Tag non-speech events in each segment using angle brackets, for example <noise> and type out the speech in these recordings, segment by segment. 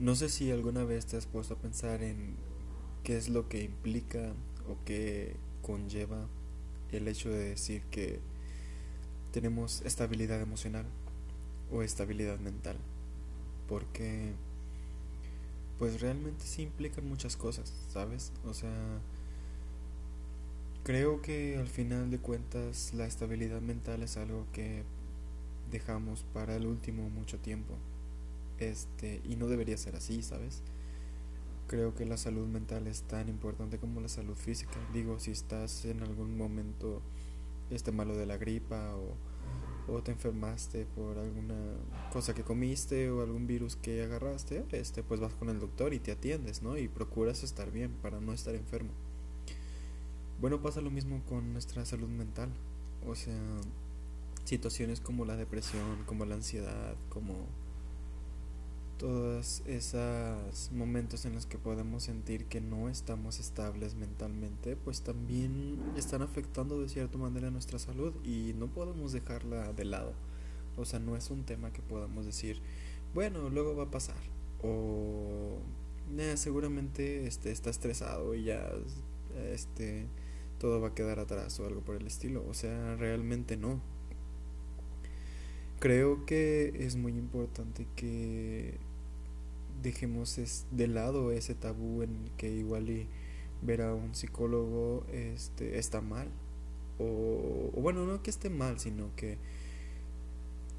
No sé si alguna vez te has puesto a pensar en qué es lo que implica o qué conlleva el hecho de decir que tenemos estabilidad emocional o estabilidad mental. Porque pues realmente sí implican muchas cosas, ¿sabes? O sea, creo que al final de cuentas la estabilidad mental es algo que dejamos para el último mucho tiempo. Este, y no debería ser así, ¿sabes? Creo que la salud mental es tan importante como la salud física. Digo, si estás en algún momento este malo de la gripa o, o te enfermaste por alguna cosa que comiste o algún virus que agarraste, este pues vas con el doctor y te atiendes, ¿no? Y procuras estar bien para no estar enfermo. Bueno, pasa lo mismo con nuestra salud mental. O sea, situaciones como la depresión, como la ansiedad, como todos esos momentos en los que podemos sentir que no estamos estables mentalmente, pues también están afectando de cierta manera nuestra salud y no podemos dejarla de lado. O sea, no es un tema que podamos decir, bueno, luego va a pasar. O eh, seguramente este, está estresado y ya este, todo va a quedar atrás o algo por el estilo. O sea, realmente no. Creo que es muy importante que dejemos de lado ese tabú en que igual y ver a un psicólogo este, está mal. O, bueno, no que esté mal, sino que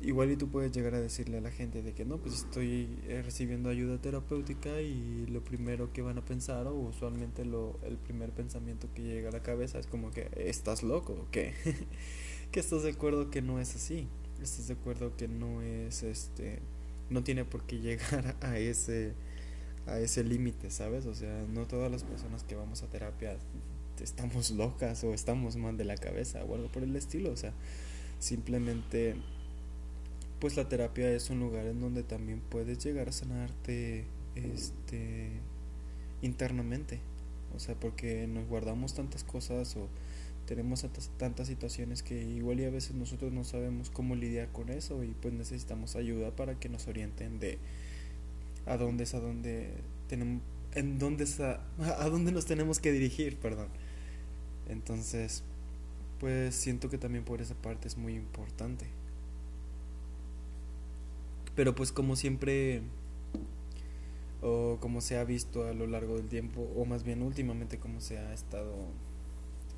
igual y tú puedes llegar a decirle a la gente de que no, pues estoy eh, recibiendo ayuda terapéutica y lo primero que van a pensar o usualmente lo, el primer pensamiento que llega a la cabeza es como que estás loco o que <laughs> estás de acuerdo que no es así, estás de acuerdo que no es este no tiene por qué llegar <laughs> a ese a ese límite, ¿sabes? O sea, no todas las personas que vamos a terapia estamos locas o estamos mal de la cabeza o algo por el estilo, o sea, simplemente pues la terapia es un lugar en donde también puedes llegar a sanarte este internamente. O sea, porque nos guardamos tantas cosas o tenemos tantas situaciones que igual y a veces nosotros no sabemos cómo lidiar con eso y pues necesitamos ayuda para que nos orienten de a dónde es a dónde tenemos en dónde es a, <laughs> a dónde nos tenemos que dirigir, perdón. Entonces, pues siento que también por esa parte es muy importante. Pero pues como siempre o como se ha visto a lo largo del tiempo o más bien últimamente como se ha estado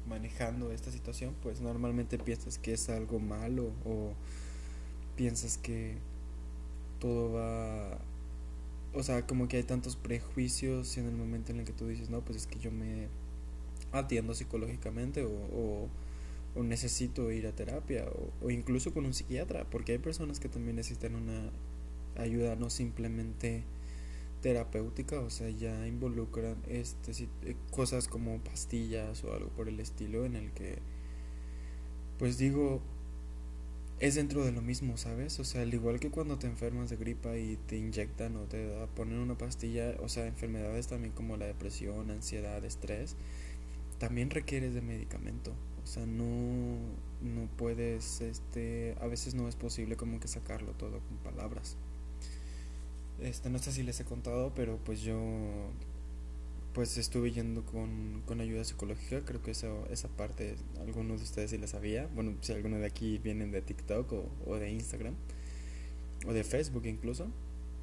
manejando esta situación, pues normalmente piensas que es algo malo o piensas que todo va... O sea, como que hay tantos prejuicios en el momento en el que tú dices, no, pues es que yo me atiendo psicológicamente o, necesito ir a terapia o, incluso con un psiquiatra, porque hay personas que también necesitan una ayuda, no simplemente terapéutica, o sea, ya involucran este eh, cosas como pastillas o algo por el estilo en el que pues digo es dentro de lo mismo, ¿sabes? O sea, al igual que cuando te enfermas de gripa y te inyectan o te ponen una pastilla, o sea, enfermedades también como la depresión, ansiedad, estrés, también requieres de medicamento. O sea, no, no puedes, este, a veces no es posible como que sacarlo todo con palabras. Este, no sé si les he contado, pero pues yo pues estuve yendo con, con ayuda psicológica, creo que eso, esa parte algunos de ustedes sí la sabía, bueno, si algunos de aquí vienen de TikTok o, o de Instagram o de Facebook incluso,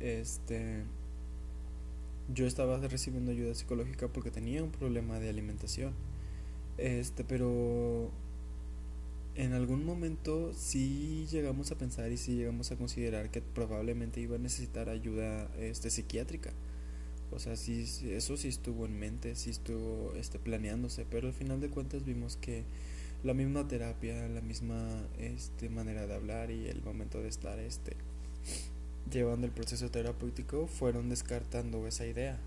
este yo estaba recibiendo ayuda psicológica porque tenía un problema de alimentación. Este, pero en algún momento sí llegamos a pensar y sí llegamos a considerar que probablemente iba a necesitar ayuda este, psiquiátrica. O sea, sí, eso sí estuvo en mente, sí estuvo este, planeándose, pero al final de cuentas vimos que la misma terapia, la misma este, manera de hablar y el momento de estar este, llevando el proceso terapéutico fueron descartando esa idea.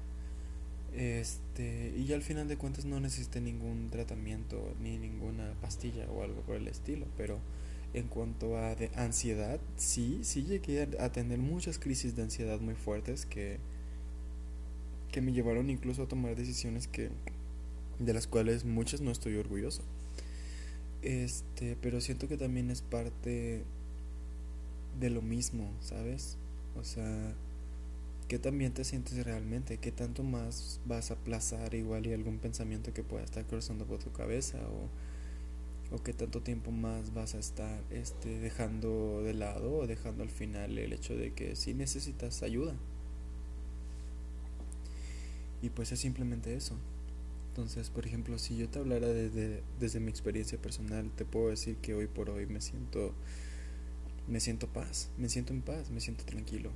Este, y al final de cuentas no necesité ningún tratamiento ni ninguna pastilla o algo por el estilo, pero en cuanto a de ansiedad, sí, sí llegué a tener muchas crisis de ansiedad muy fuertes que, que me llevaron incluso a tomar decisiones que de las cuales muchas no estoy orgulloso. Este, pero siento que también es parte de lo mismo, ¿sabes? O sea, qué también te sientes realmente, qué tanto más vas a aplazar igual y algún pensamiento que pueda estar cruzando por tu cabeza o, o qué tanto tiempo más vas a estar este, dejando de lado o dejando al final el hecho de que si necesitas ayuda. Y pues es simplemente eso. Entonces, por ejemplo, si yo te hablara desde, desde mi experiencia personal, te puedo decir que hoy por hoy me siento me siento paz, me siento en paz, me siento tranquilo.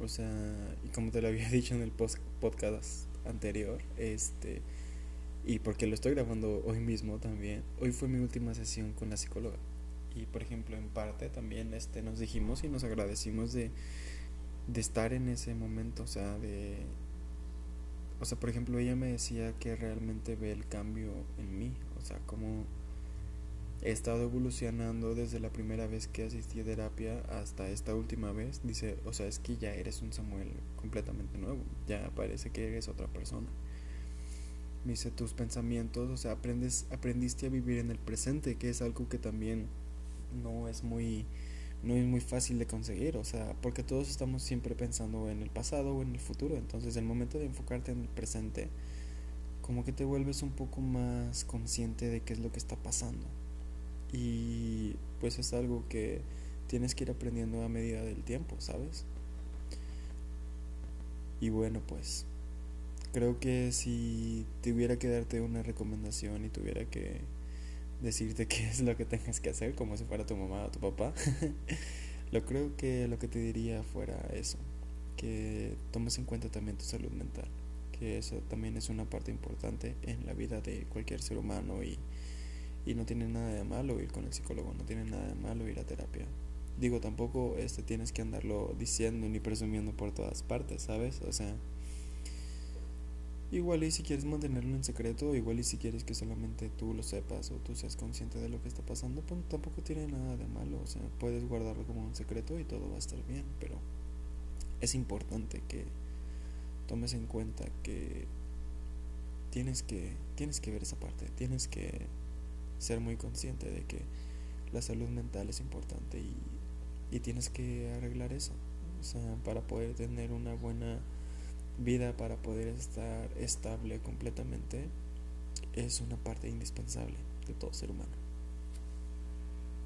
O sea, y como te lo había <laughs> dicho en el post podcast anterior, este y porque lo estoy grabando hoy mismo también, hoy fue mi última sesión con la psicóloga. Y por ejemplo, en parte también este nos dijimos y nos agradecimos de de estar en ese momento, o sea, de o sea, por ejemplo, ella me decía que realmente ve el cambio en mí, o sea, como he estado evolucionando desde la primera vez que asistí a terapia hasta esta última vez. Dice, o sea, es que ya eres un Samuel completamente nuevo, ya parece que eres otra persona. Me dice, tus pensamientos, o sea, aprendes, aprendiste a vivir en el presente, que es algo que también no es muy no es muy fácil de conseguir, o sea, porque todos estamos siempre pensando en el pasado o en el futuro, entonces el momento de enfocarte en el presente, como que te vuelves un poco más consciente de qué es lo que está pasando. Y pues es algo que tienes que ir aprendiendo a medida del tiempo, ¿sabes? Y bueno, pues creo que si tuviera que darte una recomendación y tuviera que decirte <laughs> qué es lo que tengas que hacer, como si fuera tu mamá o tu papá. <laughs> lo creo que lo que te diría fuera eso, que tomes en cuenta también tu salud mental, que eso también es una parte importante en la vida de cualquier ser humano y, y no tiene nada de malo ir con el psicólogo, no tiene nada de malo ir a terapia. Digo, tampoco este tienes que andarlo diciendo ni presumiendo por todas partes, ¿sabes? O sea, Igual y si quieres mantenerlo en secreto, igual y si quieres que solamente tú lo sepas o tú seas consciente de lo que está pasando, pues tampoco tiene nada de malo, o sea, puedes guardarlo como un secreto y todo va a estar bien, pero es importante que tomes en cuenta que tienes que tienes que ver esa parte, tienes que ser muy consciente de que la salud mental es importante y, y tienes que arreglar eso, o sea, para poder tener una buena vida para poder estar estable completamente es una parte indispensable de todo ser humano.